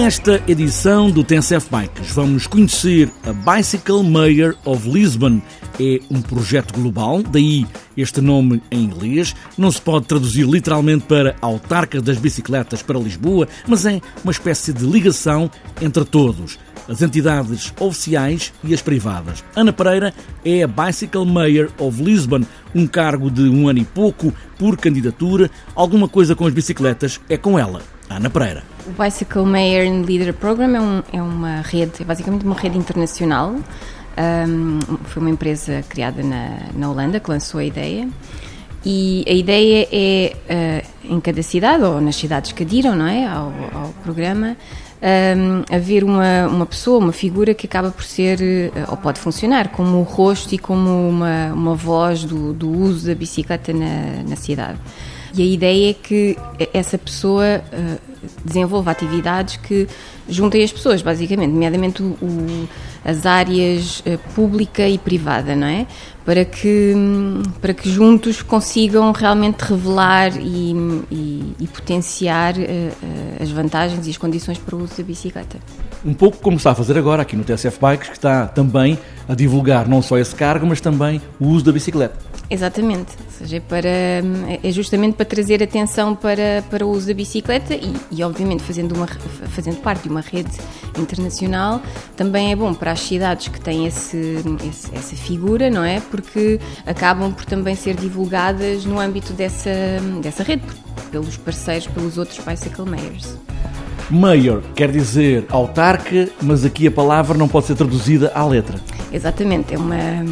Nesta edição do TNCF Bikes vamos conhecer a Bicycle Mayor of Lisbon. É um projeto global, daí este nome em inglês. Não se pode traduzir literalmente para autarca das bicicletas para Lisboa, mas é uma espécie de ligação entre todos as entidades oficiais e as privadas. Ana Pereira é a Bicycle Mayor of Lisbon, um cargo de um ano e pouco por candidatura. Alguma coisa com as bicicletas é com ela, Ana Pereira. O Bicycle Mayor and Leader Program é, um, é uma rede, é basicamente uma rede internacional. Um, foi uma empresa criada na, na Holanda que lançou a ideia. E a ideia é, uh, em cada cidade, ou nas cidades que adiram não é, ao, ao programa, um, haver uma, uma pessoa, uma figura que acaba por ser, eh, ou pode funcionar, como o rosto e como uma, uma voz do, do uso da bicicleta na, na cidade. E a ideia é que essa pessoa uh, desenvolva atividades que juntem as pessoas, basicamente, nomeadamente o, o, as áreas uh, pública e privada, não é? Para que, para que juntos consigam realmente revelar e, e, e potenciar uh, as vantagens e as condições para o uso da bicicleta. Um pouco como está a fazer agora aqui no TSF Bikes, que está também a divulgar não só esse cargo, mas também o uso da bicicleta. Exatamente, ou seja, é, para, é justamente para trazer atenção para, para o uso da bicicleta e, e, obviamente, fazendo, uma, fazendo parte de uma rede internacional, também é bom para as cidades que têm esse, esse, essa figura, não é? Porque acabam por também ser divulgadas no âmbito dessa, dessa rede, pelos parceiros, pelos outros Bicycle Mayors. Mayor quer dizer autarca, mas aqui a palavra não pode ser traduzida à letra. Exatamente, é uma. É,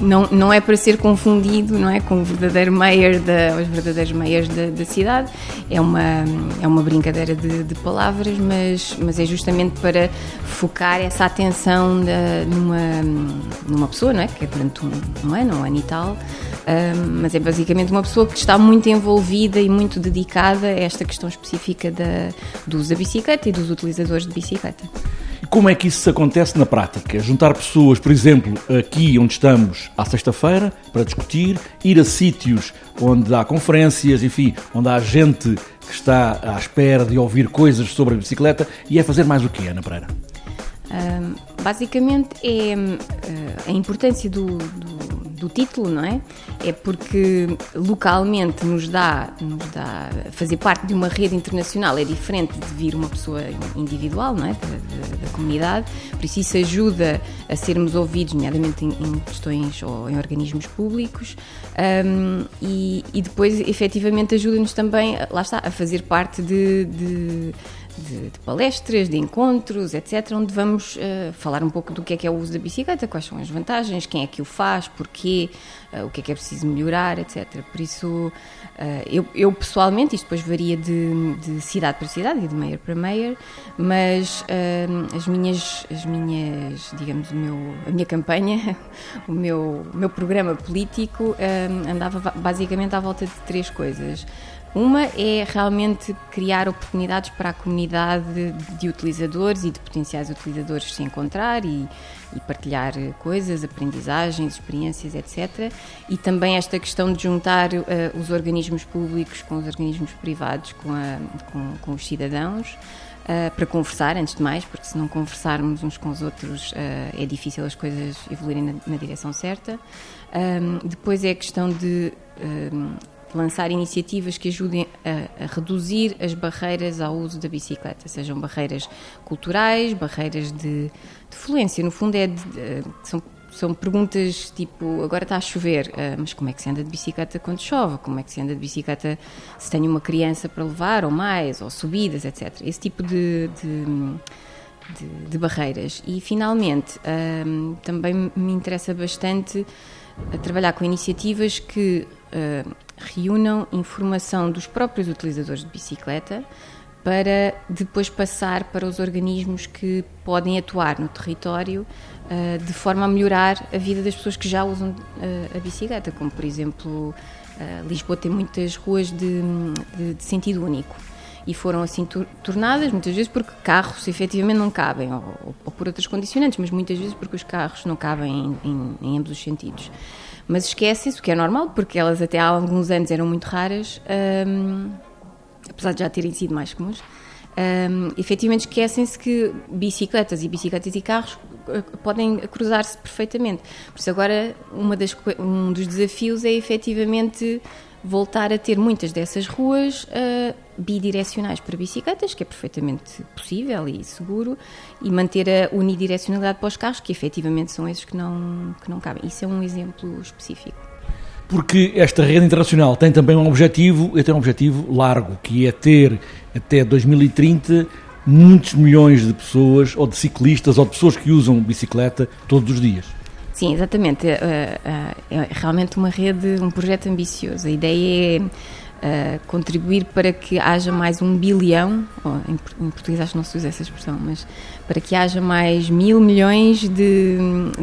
não, não é para ser confundido não é, com o verdadeiro mayor da, os verdadeiros mayors da, da cidade, é uma, é uma brincadeira de, de, palavras, mas, mas é justamente para focar essa atenção da, numa, numa pessoa, não é? que é durante um, um ano, um ano e tal, mas é basicamente uma pessoa que está muito envolvida e muito dedicada a esta questão específica da, do uso da bicicleta e dos utilizadores de bicicleta. Como é que isso acontece na prática? Juntar pessoas, por exemplo, aqui onde estamos à sexta-feira, para discutir, ir a sítios onde há conferências, enfim, onde há gente que está à espera de ouvir coisas sobre a bicicleta e é fazer mais o quê, Ana Pereira? Basicamente é uh, a importância do, do do título, não é? É porque localmente nos dá, nos dá fazer parte de uma rede internacional é diferente de vir uma pessoa individual, não é? Da, da, da comunidade, por isso isso ajuda a sermos ouvidos, nomeadamente em, em questões ou em organismos públicos, um, e, e, depois efetivamente ajuda-nos também, lá está, a fazer parte de, de de, de, palestras, de encontros, etc., onde vamos uh, falar um pouco do que é que é o uso da bicicleta, quais são as vantagens, quem é que o faz, porquê, uh, o que é que é preciso melhorar, etc. Por isso, uh, eu, eu, pessoalmente, isto depois varia de, de, cidade para cidade e de mayor para mayor, mas as minhas, as minhas, digamos, o meu, a minha campanha, o meu, o meu programa político andava basicamente à volta de três coisas. Uma é realmente criar oportunidades para a comunidade de utilizadores e de potenciais utilizadores se encontrar e, e, partilhar coisas, aprendizagens, experiências, etc. E também esta questão de juntar uh, os organismos públicos com os organismos privados, com, a, com, com os cidadãos. Uh, para conversar, antes de mais, porque se não conversarmos uns com os outros uh, é difícil as coisas evoluírem na, na direção certa. Um, depois é a questão de um, lançar iniciativas que ajudem a, a, reduzir as barreiras ao uso da bicicleta, sejam barreiras culturais, barreiras de, de fluência. No fundo, é de, de, são, são perguntas tipo: agora está a chover, uh, mas como é que se anda de bicicleta quando chove? Como é que se anda de bicicleta se tem uma criança para levar, ou mais, ou subidas, etc. Esse tipo de, de, barreiras. E, finalmente, uh, também me interessa bastante a trabalhar com iniciativas que uh, reúnam informação dos próprios utilizadores de bicicleta para depois passar para os organismos que podem atuar no território uh, de forma a melhorar a vida das pessoas que já usam uh, a bicicleta, como por exemplo Lisboa tem muitas ruas de, de, de sentido único e foram assim tornadas, muitas vezes porque carros efetivamente não cabem, ou, ou, por outras condicionantes, mas muitas vezes porque os carros não cabem em, em, em ambos os sentidos. Mas esquecem-se, o que é normal, porque elas até há alguns anos eram muito raras, um, apesar de já terem sido mais comuns. um, efetivamente esquecem-se que bicicletas e bicicletas e carros eh, podem cruzar-se perfeitamente. Por isso, agora, uma das, um dos desafios é efetivamente voltar a ter muitas dessas ruas uh, bidirecionais para bicicletas, que é perfeitamente possível e seguro, e manter a unidirecionalidade para os carros, que efetivamente são esses que não, que não cabem. Isso é um exemplo específico. Porque esta rede internacional tem também um objetivo, e tem um objetivo largo, que é ter até 2030 muitos milhões de pessoas, ou de ciclistas, ou de pessoas que usam bicicleta todos os dias. Sim, exatamente. É, é, é realmente uma rede, um projeto ambicioso. A ideia é uh, contribuir para que haja mais um bilhão, em, português acho que não se usa essa expressão, mas para que haja mais mil milhões de,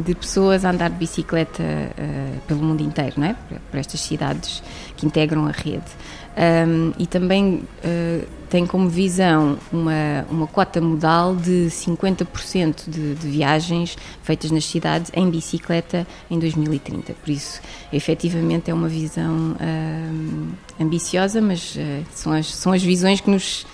de pessoas a andar de bicicleta uh, pelo mundo inteiro, não é? Por, estas cidades que integram a rede um, e também uh, tem como visão uma, uma cota modal de 50% de, de viagens feitas nas cidades em bicicleta em 2030. Por isso, efetivamente, é uma visão uh, ambiciosa, mas uh, são, as, são as visões que nos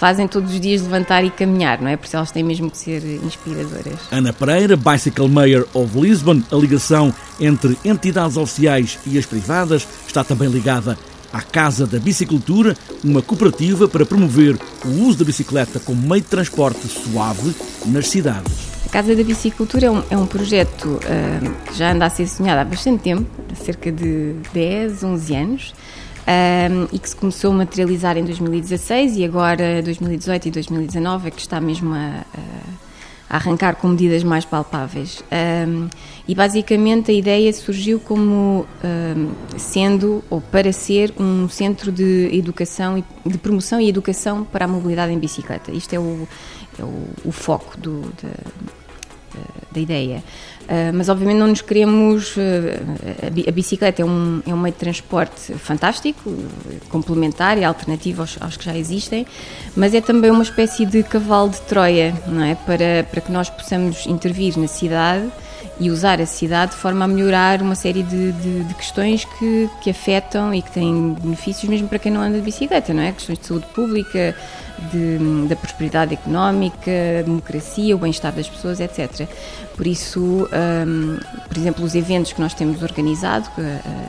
fazem todos os dias levantar e caminhar, não é? Por isso elas têm mesmo que ser inspiradoras. Ana Pereira, Bicycle Mayor of Lisbon, a ligação entre entidades oficiais e as privadas está também ligada à Casa da Bicicultura, uma cooperativa para promover o uso da bicicleta como meio de transporte suave nas cidades. A Casa da Bicicultura é um, é um projeto uh, que já anda a ser sonhado há bastante tempo, há cerca de 10, 11 anos. Um, e que se começou a materializar em 2016 e agora 2018 e 2019 é que está mesmo a, a arrancar com medidas mais palpáveis. Um, e basicamente a ideia surgiu como um, sendo ou para ser um centro de educação, de promoção e educação para a mobilidade em bicicleta. Isto é o, é o, o foco do, da, da ideia. Uh, mas obviamente não nos queremos. Uh, a bicicleta é um, é um meio de transporte fantástico, complementar e alternativo aos, aos, que já existem, mas é também uma espécie de cavalo de Troia, não é? Para, para que nós possamos intervir na cidade e usar a cidade de forma a melhorar uma série de, de, de, questões que, que afetam e que têm benefícios mesmo para quem não anda de bicicleta, não é? Questões de saúde pública, de, da prosperidade económica, democracia, o bem-estar das pessoas, etc. Por isso, um, por exemplo, os eventos que nós temos organizado,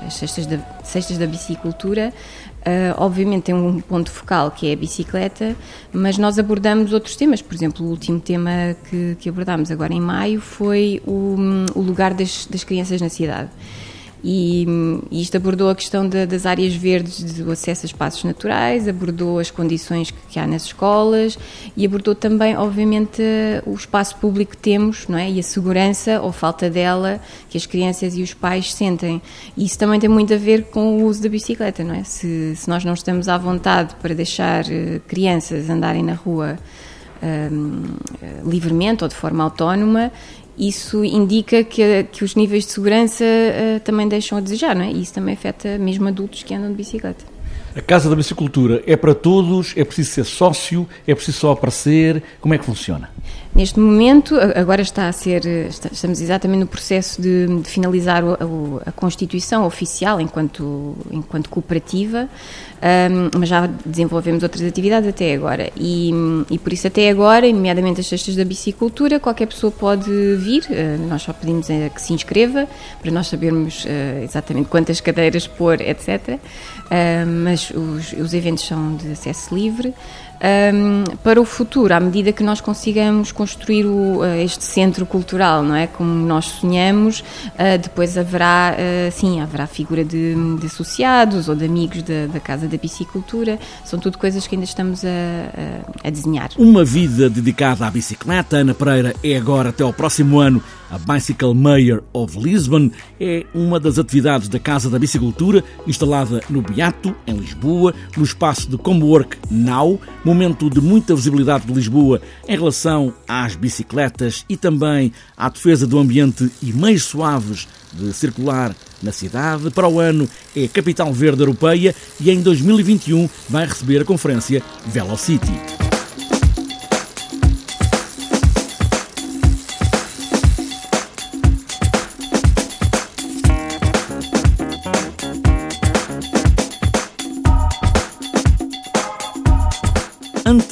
as cestas da, cestas da bicicultura, Uh, obviamente tem um ponto focal que é a bicicleta, mas nós abordamos outros temas. Por exemplo, o último tema que, que abordámos agora em maio foi o, o lugar das, das crianças na cidade. E, e isto abordou a questão de, das áreas verdes, do acesso a espaços naturais, abordou as condições que, que, há nas escolas e abordou também, obviamente, o espaço público que temos não é? e a segurança ou falta dela que as crianças e os pais sentem. E isso também tem muito a ver com o uso da bicicleta, não é? Se, se nós não estamos à vontade para deixar eh, crianças andarem na rua um, livremente ou de forma autónoma, isso indica que, que os níveis de segurança uh, também deixam a desejar, não é? E isso também afeta mesmo adultos que andam de bicicleta. A Casa da Bicicultura é para todos? É preciso ser sócio? É preciso só aparecer? Como é que funciona? Neste momento, agora está a ser, estamos exatamente no processo de, de finalizar a, a, Constituição oficial enquanto, enquanto cooperativa, um, mas já desenvolvemos outras atividades até agora. E, e, por isso, até agora, nomeadamente as cestas da bicicultura, qualquer pessoa pode vir, uh, nós só pedimos é que se inscreva, para nós sabermos uh, exatamente quantas cadeiras pôr, etc. Mas os, os eventos são de acesso livre um, para o futuro, à medida que nós consigamos construir o, uh, este centro cultural, não é? Como nós sonhamos, uh, depois haverá, uh, sim, haverá figura de, de associados ou de amigos da, da, Casa da Bicicultura, são tudo coisas que ainda estamos a, a, a desenhar. Uma vida dedicada à bicicleta, Ana Pereira é agora até ao próximo ano a Bicycle Mayor of Lisbon é uma das atividades da Casa da Bicicultura, instalada no Beato, em Lisboa, no espaço de Comework Now, momento de muita visibilidade de Lisboa em relação às bicicletas e também à defesa do ambiente e meios suaves de circular na cidade. Para o ano é Capital Verde Europeia e em 2021 vai receber a conferência Velocity.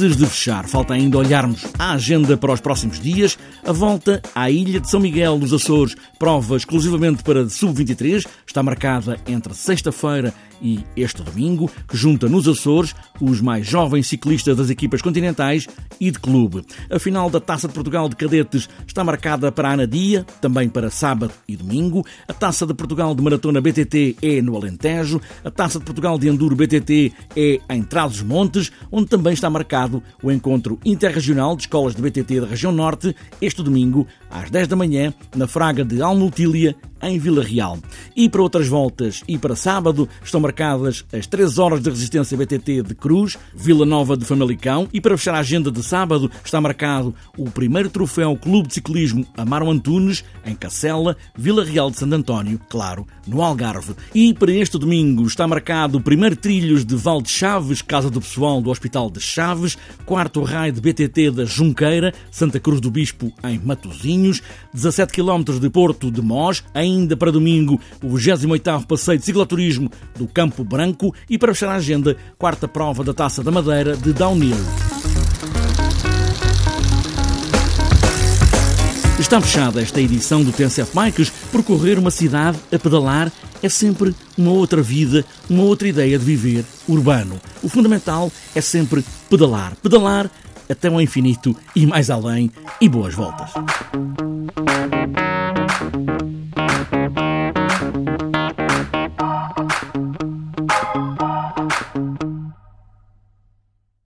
Antes de fechar, falta ainda olharmos a agenda para os próximos dias. A volta à Ilha de São Miguel dos Açores, prova exclusivamente para sub-23, está marcada entre sexta-feira e este domingo, que junta nos Açores os mais jovens ciclistas das equipas continentais e de clube. A final da Taça de Portugal de Cadetes está marcada para Anadia, também para sábado e domingo. A Taça de Portugal de Maratona BTT é no Alentejo. A Taça de Portugal de Enduro BTT é em Trás-os-Montes, onde também está marcado o encontro interregional de escolas de BTT da região Norte, este domingo, às 10 da manhã, na Fraga de Almutília, em Vila Real. E para outras voltas e para sábado estão marcadas as 3 horas de resistência BTT de Cruz, Vila Nova de Famalicão e para fechar a agenda de sábado está marcado o primeiro troféu Clube de Ciclismo Amaro Antunes em Cacela, Vila Real de Santo António, claro, no Algarve. E para este domingo está marcado o primeiro trilhos de Val de Chaves, Casa do Pessoal do Hospital de Chaves, quarto raio de BTT da Junqueira, Santa Cruz do Bispo em Matosinhos, 17 km de Porto de Mós, ainda para domingo o 28º Passeio de Cicloturismo do Campo Branco e para fechar a agenda, quarta prova da Taça da Madeira de Downhill. Está fechada esta edição do TNCF Bikes. Percorrer uma cidade a pedalar é sempre uma outra vida, uma outra ideia de viver urbano. O fundamental é sempre pedalar. Pedalar até o infinito e mais além. E boas voltas.